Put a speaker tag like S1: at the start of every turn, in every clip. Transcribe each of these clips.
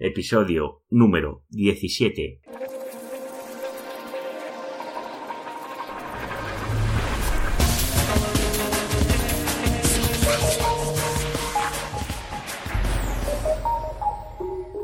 S1: episodio número 17.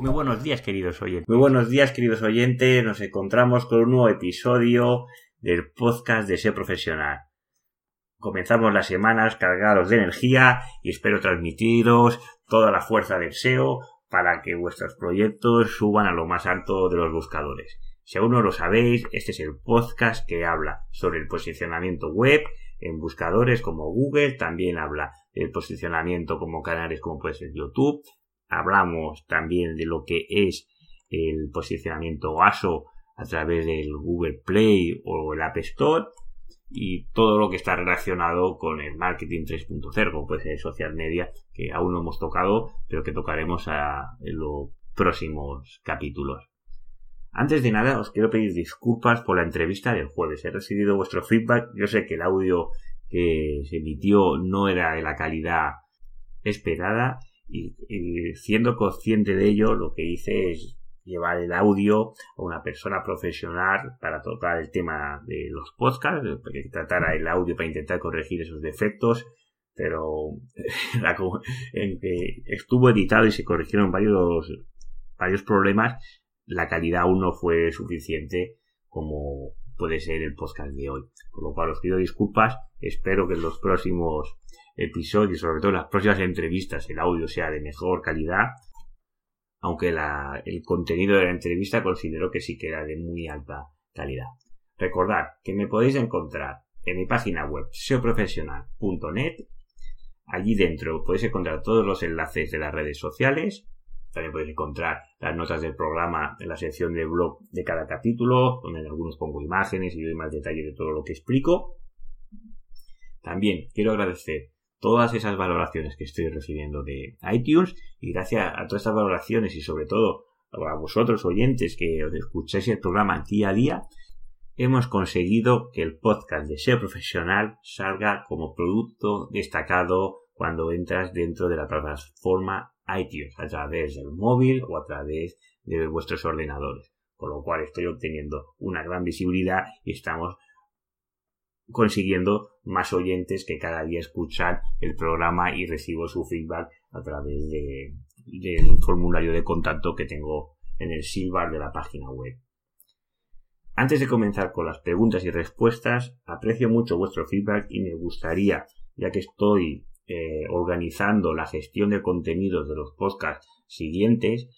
S1: Muy buenos días, queridos oyentes. Muy buenos días, queridos oyentes. Nos encontramos con un nuevo episodio del podcast de Ser Profesional. Comenzamos las semanas cargados de energía y espero transmitiros toda la fuerza del SEO para que vuestros proyectos suban a lo más alto de los buscadores. Si aún no lo sabéis, este es el podcast que habla sobre el posicionamiento web en buscadores como Google, también habla del posicionamiento como canales como puede ser YouTube, hablamos también de lo que es el posicionamiento ASO a través del Google Play o el App Store y todo lo que está relacionado con el marketing 3.0, como puede ser social media, que aún no hemos tocado, pero que tocaremos en los próximos capítulos. Antes de nada, os quiero pedir disculpas por la entrevista del jueves. He recibido vuestro feedback. Yo sé que el audio que se emitió no era de la calidad esperada y, y siendo consciente de ello, lo que hice es llevar el audio a una persona profesional para tocar el tema de los podcasts, que tratara el audio para intentar corregir esos defectos, pero en que estuvo editado y se corrigieron varios, varios problemas, la calidad aún no fue suficiente como puede ser el podcast de hoy. Por lo cual os pido disculpas, espero que en los próximos episodios, sobre todo en las próximas entrevistas, el audio sea de mejor calidad aunque el contenido de la entrevista considero que sí que era de muy alta calidad. Recordad que me podéis encontrar en mi página web seoprofesional.net. Allí dentro podéis encontrar todos los enlaces de las redes sociales. También podéis encontrar las notas del programa en la sección de blog de cada capítulo, donde en algunos pongo imágenes y doy más detalle de todo lo que explico. También quiero agradecer todas esas valoraciones que estoy recibiendo de iTunes y gracias a todas estas valoraciones y sobre todo a vosotros oyentes que os escucháis el programa día a día, hemos conseguido que el podcast de SEO profesional salga como producto destacado cuando entras dentro de la plataforma iTunes a través del móvil o a través de vuestros ordenadores. Con lo cual estoy obteniendo una gran visibilidad y estamos consiguiendo más oyentes que cada día escuchan el programa y recibo su feedback a través de, del formulario de contacto que tengo en el silbar de la página web. Antes de comenzar con las preguntas y respuestas, aprecio mucho vuestro feedback y me gustaría, ya que estoy eh, organizando la gestión de contenidos de los podcasts siguientes,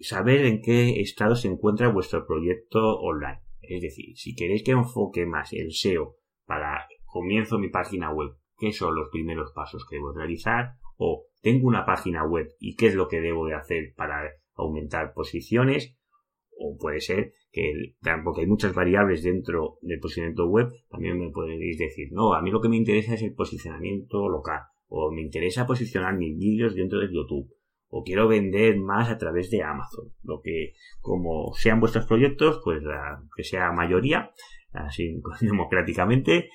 S1: saber en qué estado se encuentra vuestro proyecto online. Es decir, si queréis que enfoque más el SEO para comienzo mi página web, qué son los primeros pasos que debo realizar o tengo una página web y qué es lo que debo de hacer para aumentar posiciones o puede ser que porque hay muchas variables dentro del posicionamiento web también me podéis decir no a mí lo que me interesa es el posicionamiento local o me interesa posicionar mis vídeos dentro de YouTube o quiero vender más a través de Amazon lo que como sean vuestros proyectos pues que sea mayoría así democráticamente,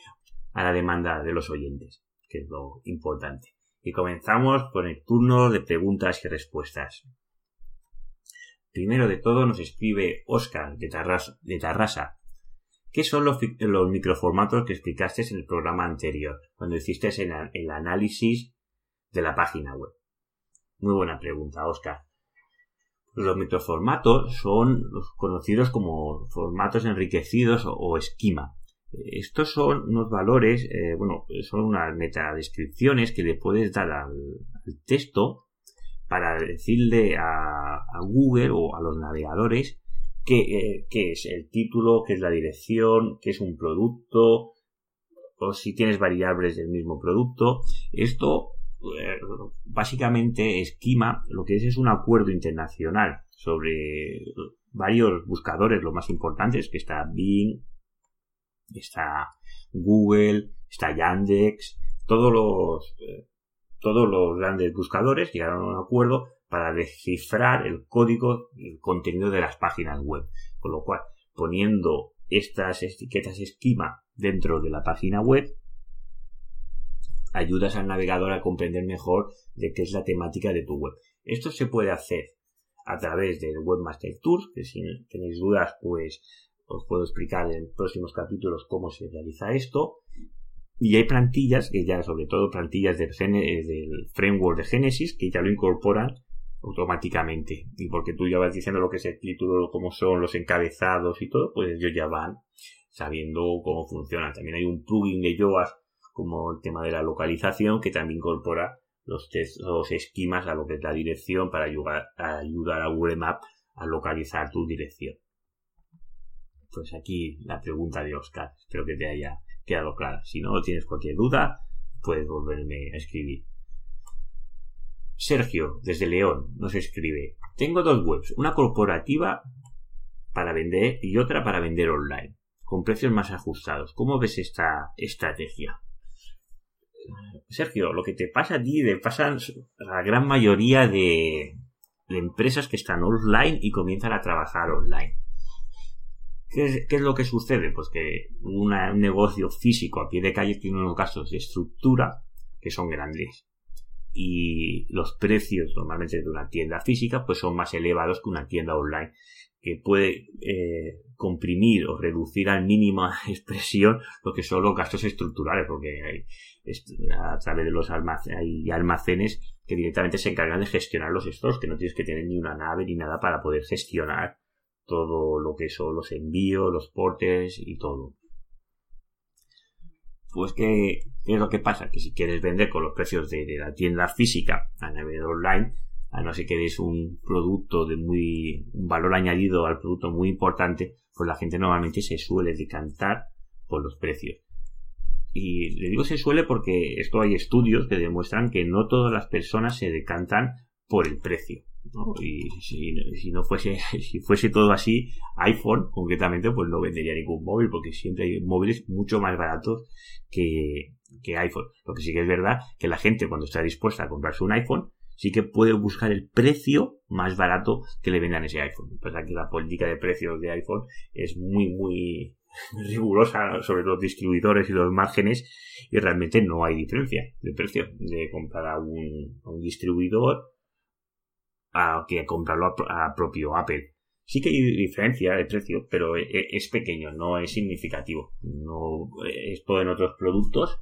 S1: a la demanda de los oyentes, que es lo importante. Y comenzamos con el turno de preguntas y respuestas. Primero de todo nos escribe Oscar de, Tarrasa. ¿Qué son los, microformatos que explicaste en el programa anterior, cuando hiciste el análisis de la página web? Muy buena pregunta, Oscar. Los microformatos son conocidos como formatos enriquecidos o, esquema. Estos son unos valores, eh, bueno, son unas metadescripciones que le puedes dar al, texto para decirle a, Google o a los navegadores qué, eh, qué, es el título, qué es la dirección, qué es un producto, o si tienes variables del mismo producto. Esto básicamente esquema lo que es es un acuerdo internacional sobre varios buscadores, lo más importantes, que está Bing, está Google, está Yandex, todos los, eh, todos los grandes buscadores llegaron a un acuerdo para descifrar el código, el contenido de las páginas web. Con lo cual, poniendo estas etiquetas esquema dentro de la página web, ayudas al navegador a comprender mejor de qué es la temática de tu web. Esto se puede hacer a través del Webmaster Tour, que si tenéis dudas, pues os puedo explicar en próximos capítulos cómo se realiza esto. Y hay plantillas, que ya sobre todo plantillas del, del framework de Genesis, que ya lo incorporan automáticamente. Y porque tú ya vas diciendo lo que es el título, cómo son los encabezados y todo, pues ellos ya van sabiendo cómo funciona. También hay un plugin de Yoast, como el tema de la localización, que también incorpora los, los esquemas a lo que es la dirección para ayudar, a ayudar a Google Maps a localizar tu dirección. Pues aquí la pregunta de Oscar. Espero que te haya quedado clara. Si no tienes cualquier duda, puedes volverme a escribir. Sergio, desde León, nos escribe. Tengo dos webs, una corporativa para vender y otra para vender online, con precios más ajustados. ¿Cómo ves esta estrategia? Sergio, lo que te pasa a ti le pasa a la gran mayoría de, empresas que están online y comienzan a trabajar online. ¿Qué es, lo que sucede? Pues que un negocio físico a pie de calle tiene unos gastos de estructura que son grandes y los precios normalmente de una tienda física pues son más elevados que una tienda online que puede eh, comprimir o reducir al mínima expresión lo que son los gastos estructurales porque a través de los almacenes, almacenes que directamente se encargan de gestionar los stores que no tienes que tener ni una nave ni nada para poder gestionar todo lo que son los envíos, los portes y todo pues ¿qué, es lo que pasa? Que si quieres vender con los precios de, la tienda física a nivel online, a no ser que des un producto de muy, un valor añadido al producto muy importante, pues la gente normalmente se suele decantar por los precios. Y le digo se suele porque esto hay estudios que demuestran que no todas las personas se decantan por el precio. Y si, no fuese, si fuese todo así, iPhone concretamente, pues no vendería ningún móvil, porque siempre hay móviles mucho más baratos que, que iPhone. Lo que sí que es verdad que la gente cuando está dispuesta a comprarse un iPhone, sí que puede buscar el precio más barato que le vendan ese iPhone. Pasa que la política de precios de iPhone es muy, muy rigurosa sobre los distribuidores y los márgenes y realmente no hay diferencia de precio de comprar a un, a un distribuidor a que comprarlo a, propio Apple. Sí que hay diferencia de precio, pero e, e, es pequeño, no es significativo. No, esto en otros productos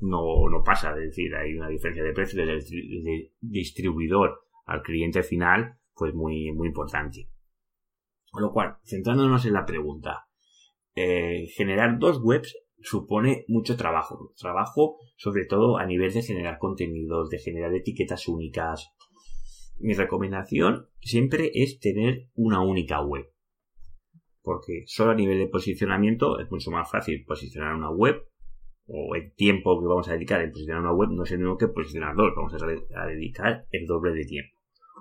S1: no, no pasa, es decir, hay una diferencia de precio del distribuidor al cliente final, pues muy, muy importante. Con lo cual, centrándonos en la pregunta, eh, generar dos webs supone mucho trabajo. Trabajo sobre todo a nivel de generar contenidos, de generar etiquetas únicas, mi recomendación siempre es tener una única web. Porque solo a nivel de posicionamiento es mucho más fácil posicionar una web o el tiempo que vamos a dedicar en posicionar una web no es el mismo que posicionar dos. Vamos a, dedicar el doble de tiempo.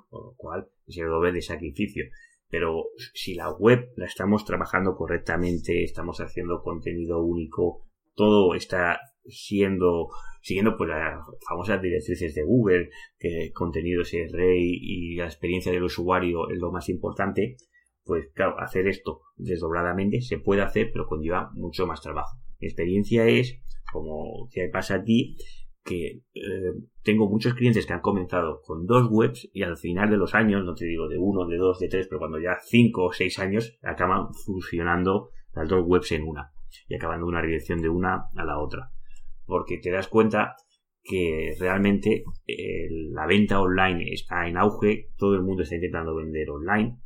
S1: Con lo cual es el doble de sacrificio. Pero si la web la estamos trabajando correctamente, estamos haciendo contenido único, todo está siendo siguiendo pues las famosas directrices de Google, que contenido es rey y la experiencia del usuario es lo más importante, pues claro, hacer esto desdobladamente se puede hacer, pero conlleva mucho más trabajo. Mi experiencia es, como te pasa a ti, que eh, tengo muchos clientes que han comenzado con dos webs y al final de los años, no te digo de uno, de dos, de tres, pero cuando ya cinco o seis años acaban fusionando las dos webs en una y acabando una dirección de una a la otra. Porque te das cuenta que realmente eh, la venta online está en auge, todo el mundo está intentando vender online,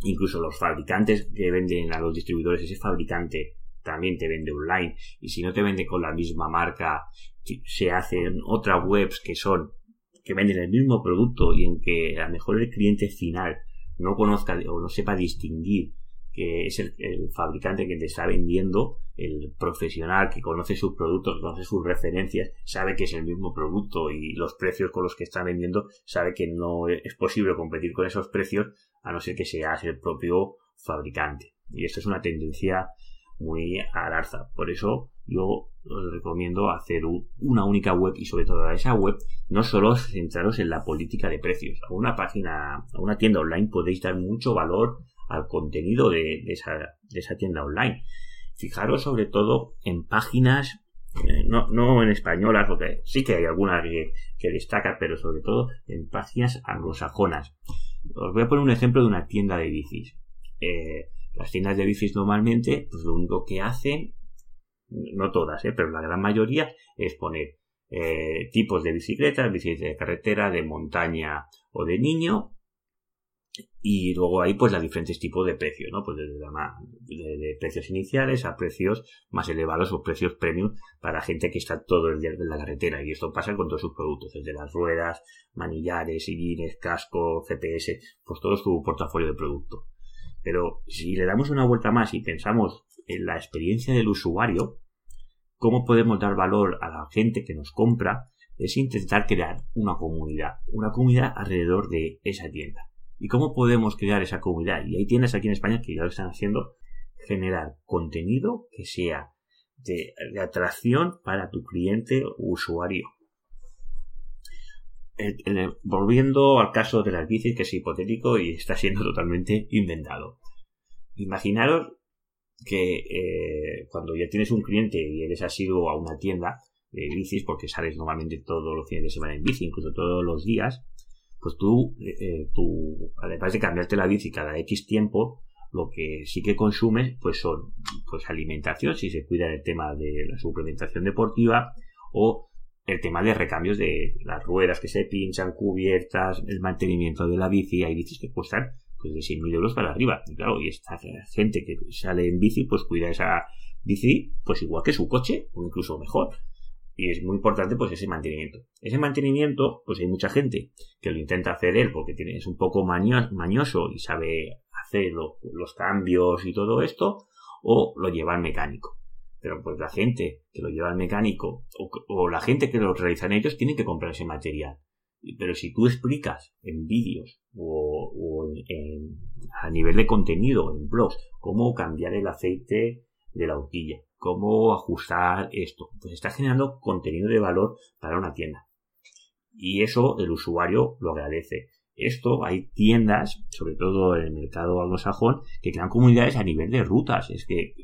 S1: incluso los fabricantes que venden a los distribuidores, ese fabricante también te vende online y si no te vende con la misma marca, se hacen otras webs que son que venden el mismo producto y en que a lo mejor el cliente final no conozca o no sepa distinguir que es el, fabricante que te está vendiendo, el profesional que conoce sus productos, conoce sus referencias, sabe que es el mismo producto y los precios con los que está vendiendo, sabe que no es posible competir con esos precios a no ser que seas el propio fabricante. Y esto es una tendencia muy al alza. Por eso yo os recomiendo hacer una única web y sobre todo a esa web no solo centraros en la política de precios. A una página, a una tienda online podéis dar mucho valor al contenido de, esa, tienda online. Fijaros sobre todo en páginas, eh, no, no en españolas, porque sí que hay algunas que, que destacan, pero sobre todo en páginas anglosajonas. Os voy a poner un ejemplo de una tienda de bicis. Eh, las tiendas de bicis normalmente, pues lo único que hacen, no todas, eh, pero la gran mayoría, es poner eh, tipos de bicicletas, bicicletas de carretera, de montaña o de niño, y luego hay pues los diferentes tipos de precios, ¿no? Pues desde la, de, precios iniciales a precios más elevados o precios premium para gente que está todo el día en la carretera. Y esto pasa con todos sus productos, desde las ruedas, manillares, sillines, casco, GPS, pues todo su portafolio de producto. Pero si le damos una vuelta más y pensamos en la experiencia del usuario, cómo podemos dar valor a la gente que nos compra, es intentar crear una comunidad, una comunidad alrededor de esa tienda. ¿Y cómo podemos crear esa comunidad? Y hay tiendas aquí en España que ya lo están haciendo, generar contenido que sea de, atracción para tu cliente o usuario. volviendo al caso de las bicis, que es hipotético y está siendo totalmente inventado. Imaginaros que eh, cuando ya tienes un cliente y eres asiduo a una tienda de bicis, porque sales normalmente todos los fines de semana en bici, incluso todos los días, pues tú, eh, tú, además de cambiarte la bici cada X tiempo, lo que sí que consumes, pues son, pues alimentación, si se cuida el tema de la suplementación deportiva, o el tema de recambios de las ruedas que se pinchan, cubiertas, el mantenimiento de la bici, hay bicis que cuestan pues de 6.000 euros para arriba. Y claro, y esta gente que sale en bici, pues cuida esa bici, pues igual que su coche, o incluso mejor. Y es muy importante pues ese mantenimiento. Ese mantenimiento, pues hay mucha gente que lo intenta hacer él porque tiene, es un poco mañoso y sabe hacer los cambios y todo esto, o lo lleva al mecánico. Pero pues la gente que lo lleva al mecánico o, la gente que lo realizan ellos tienen que comprar ese material. Pero si tú explicas en vídeos o, a nivel de contenido, en blogs, cómo cambiar el aceite de la horquilla, cómo ajustar esto. Pues está generando contenido de valor para una tienda. Y eso el usuario lo agradece. Esto hay tiendas, sobre todo en el mercado anglosajón, que crean comunidades a nivel de rutas. Es que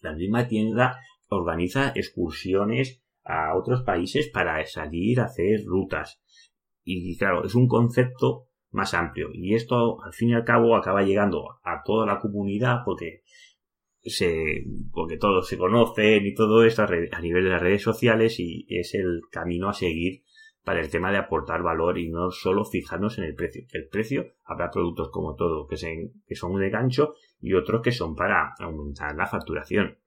S1: la misma tienda organiza excursiones a otros países para salir a hacer rutas. Y claro, es un concepto más amplio. Y esto, al fin y al cabo, acaba llegando a toda la comunidad porque se, porque todos se conocen y todo esto a, nivel de las redes sociales y es el camino a seguir para el tema de aportar valor y no solo fijarnos en el precio. El precio habrá productos como todo que, que son de gancho y otros que son para aumentar la facturación.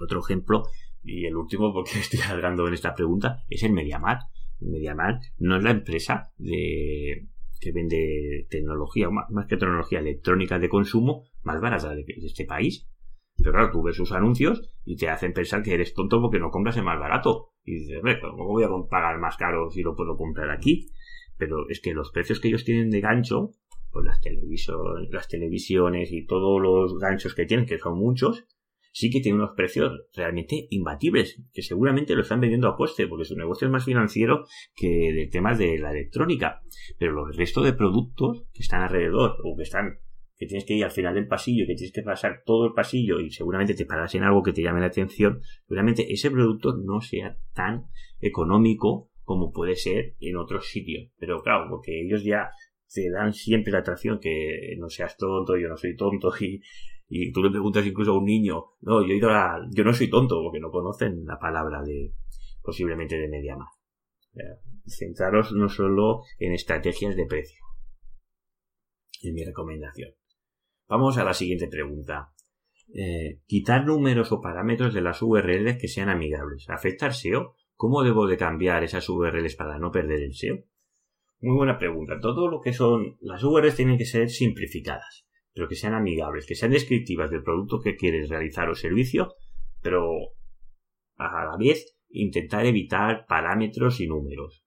S1: Otro ejemplo, y el último porque estoy alargando en esta pregunta, es el Mediamar. El Mediamar no es la empresa de, que vende tecnología, más que tecnología electrónica de consumo, más barata de, este país. Pero claro, tú ves sus anuncios y te hacen pensar que eres tonto porque no compras el más barato. Y dices, ¿cómo voy a pagar más caro si lo puedo comprar aquí? Pero es que los precios que ellos tienen de gancho, pues las, las televisiones y todos los ganchos que tienen, que son muchos, sí que tiene unos precios realmente imbatibles, que seguramente lo están vendiendo a coste, porque su negocio es más financiero que de temas de la electrónica. Pero los restos de productos que están alrededor, o que están, que tienes que ir al final del pasillo, que tienes que pasar todo el pasillo y seguramente te paras en algo que te llame la atención, seguramente ese producto no sea tan económico como puede ser en otros sitios. Pero claro, porque ellos ya te dan siempre la atracción que no seas tonto, yo no soy tonto y y tú le preguntas incluso a un niño, no, yo he ido a yo no soy tonto, porque no conocen la palabra de, posiblemente de media más. Centraros no solo en estrategias de precio. Es mi recomendación. Vamos a la siguiente pregunta. Eh, quitar números o parámetros de las URLs que sean amigables. ¿Afecta SEO? ¿Cómo debo de cambiar esas URLs para no perder el SEO? Muy buena pregunta. Todo lo que son las URLs tienen que ser simplificadas pero que sean amigables, que sean descriptivas del producto que quieres realizar o servicio, pero a la vez intentar evitar parámetros y números.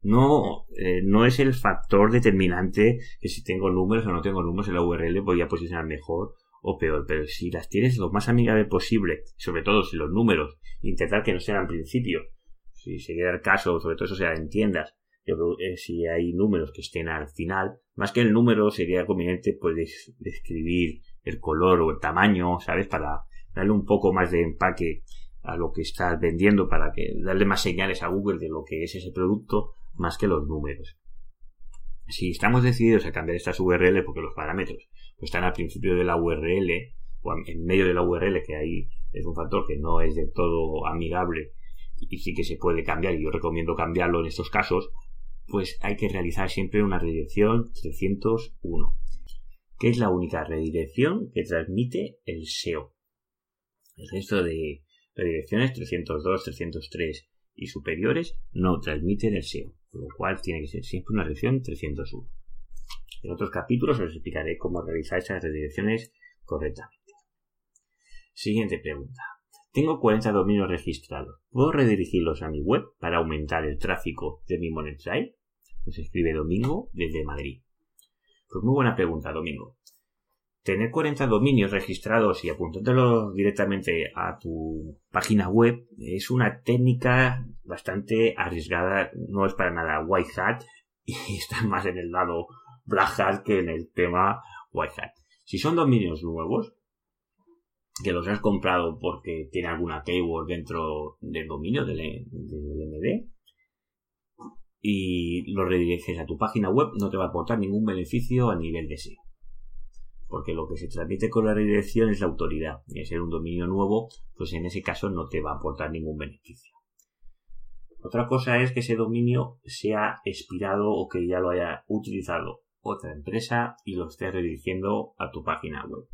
S1: No, eh, no es el factor determinante que si tengo números o no tengo números en la URL voy a posicionar mejor o peor, pero si las tienes lo más amigable posible, sobre todo si los números, intentar que no sean al principio, si se el caso, sobre todo eso sea en tiendas, eh, si hay números que estén al final, más que el número sería conveniente pues describir el color o el tamaño, ¿sabes? Para darle un poco más de empaque a lo que estás vendiendo, para que darle más señales a Google de lo que es ese producto, más que los números. Si estamos decididos a cambiar estas URL porque los parámetros pues, están al principio de la URL o en medio de la URL, que ahí es un factor que no es del todo amigable y sí que se puede cambiar y yo recomiendo cambiarlo en estos casos, pues hay que realizar siempre una redirección 301, que es la única redirección que transmite el SEO. El resto de redirecciones 302, 303 y superiores no transmiten el SEO, por lo cual tiene que ser siempre una redirección 301. En otros capítulos os explicaré cómo realizar esas redirecciones correctamente. Siguiente pregunta. Tengo 40 dominios registrados. ¿Puedo redirigirlos a mi web para aumentar el tráfico de mi Monetize? Nos escribe Domingo desde Madrid. Pues muy buena pregunta, Domingo. Tener 40 dominios registrados y apuntándolos directamente a tu página web es una técnica bastante arriesgada. No es para nada white hat y está más en el lado black hat que en el tema white hat. Si son dominios nuevos, que los has comprado porque tiene alguna keyword dentro del dominio del, MD y lo rediriges a tu página web, no te va a aportar ningún beneficio a nivel de SEO. Porque lo que se transmite con la redirección es la autoridad. Y al ser un dominio nuevo, pues en ese caso no te va a aportar ningún beneficio. Otra cosa es que ese dominio sea expirado o que ya lo haya utilizado otra empresa y lo esté redirigiendo a tu página web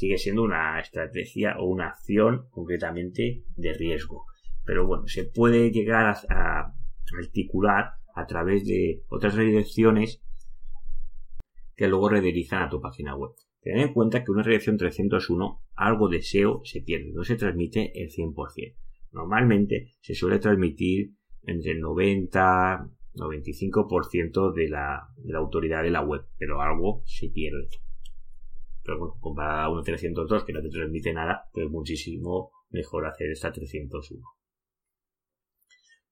S1: sigue siendo una estrategia o una acción concretamente de riesgo. Pero bueno, se puede llegar a, articular a través de otras redirecciones que luego redirijan a tu página web. Ten en cuenta que una redirección 301, algo de SEO se pierde, no se transmite el 100%. Normalmente se suele transmitir entre el 90 95% de la, de la autoridad de la web, pero algo se pierde pero bueno, comparada a 302 que no te transmite nada, pues muchísimo mejor hacer esta 301.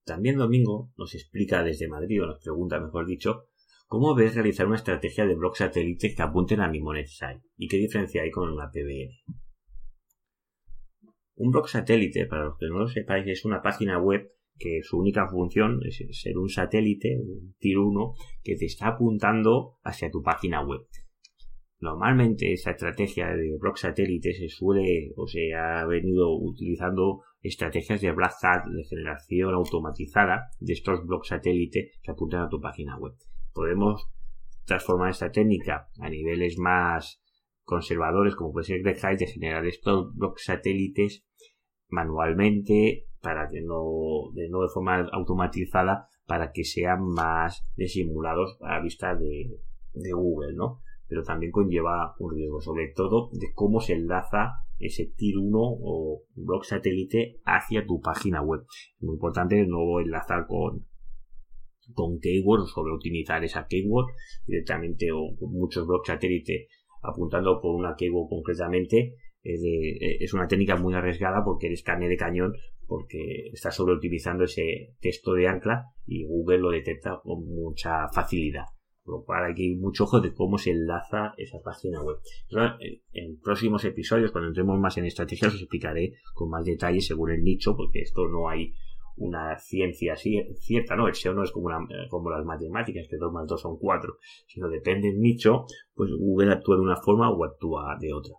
S1: También Domingo nos explica desde Madrid, o nos pregunta, mejor dicho, cómo ves realizar una estrategia de blog satélite que apunten a mi site y qué diferencia hay con una PBN. Un blog satélite, para los que no lo sepáis, es una página web que su única función es ser un satélite, un tier 1, que te está apuntando hacia tu página web. Normalmente esa estrategia de blog satélite se suele o se ha venido utilizando estrategias de black de generación automatizada de estos blogs satélite que apuntan a tu página web. Podemos transformar esta técnica a niveles más conservadores como puede ser Greg de generar estos blogs satélites manualmente para que no de, no de forma automatizada para que sean más disimulados a vista de, de Google, ¿no? pero también conlleva un riesgo, sobre todo de cómo se enlaza ese tier 1 o blog satélite hacia tu página web. Es muy importante no enlazar con, con keyword o sobre optimizar esa keyword directamente o muchos blogs satélite apuntando por una keyword concretamente. Es, una técnica muy arriesgada porque eres carne de cañón porque estás sobre optimizando ese texto de ancla y Google lo detecta con mucha facilidad. Por lo cual hay mucho ojo de cómo se enlaza esa página web. En próximos episodios, cuando entremos más en estrategias, os explicaré con más detalle según el nicho, porque esto no hay una ciencia cierta, ¿no? El SEO no es como, como las matemáticas, que 2 más 2 son 4, sino depende del nicho, pues Google actúa de una forma o actúa de otra.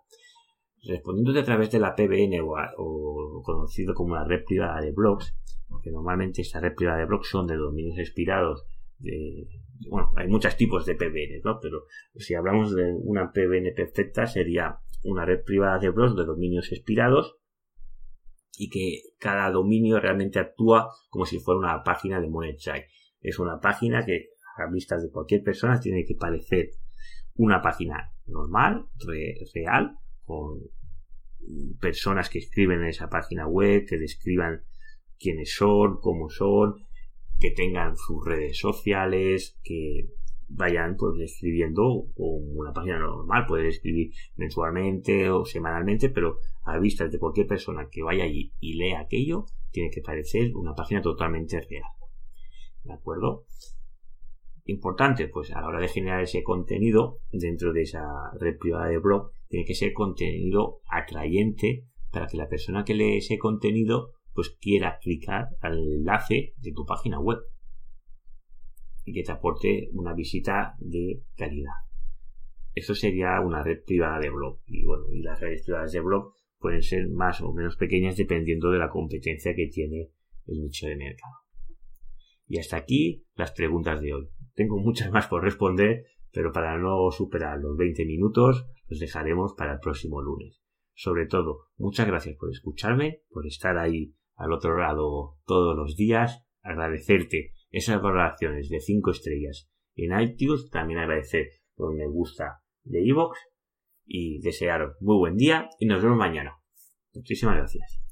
S1: Respondiéndote a través de la PBN o, conocido como la red privada de blogs, que normalmente esta red privada de blogs son de dominios expirados de, bueno, hay muchos tipos de PBN, ¿no? Pero si hablamos de una PBN perfecta sería una red privada de blogs de dominios expirados y que cada dominio realmente actúa como si fuera una página de Monetize. Es una página que a vista de cualquier persona tiene que parecer una página normal, real, con personas que escriben en esa página web, que describan quiénes son, cómo son, que tengan sus redes sociales, que vayan pues escribiendo una página normal, pueden escribir mensualmente o semanalmente, pero a vista de cualquier persona que vaya allí y lea aquello, tiene que parecer una página totalmente real. ¿De acuerdo? Importante, pues a la hora de generar ese contenido dentro de esa red privada de blog, tiene que ser contenido atrayente para que la persona que lee ese contenido pues quiera clicar al enlace de tu página web. y que te aporte una visita de calidad. Esto sería una red privada de blog. Y bueno, y las redes privadas de blog pueden ser más o menos pequeñas dependiendo de la competencia que tiene el nicho de mercado. Y hasta aquí las preguntas de hoy. Tengo muchas más por responder, pero para no superar los 20 minutos los dejaremos para el próximo lunes. Sobre todo, muchas gracias por escucharme, por estar ahí al otro lado todos los días, agradecerte esas valoraciones de 5 estrellas en iTunes, también agradecer por me gusta de iVoox y desearos muy buen día y nos vemos mañana. Muchísimas gracias.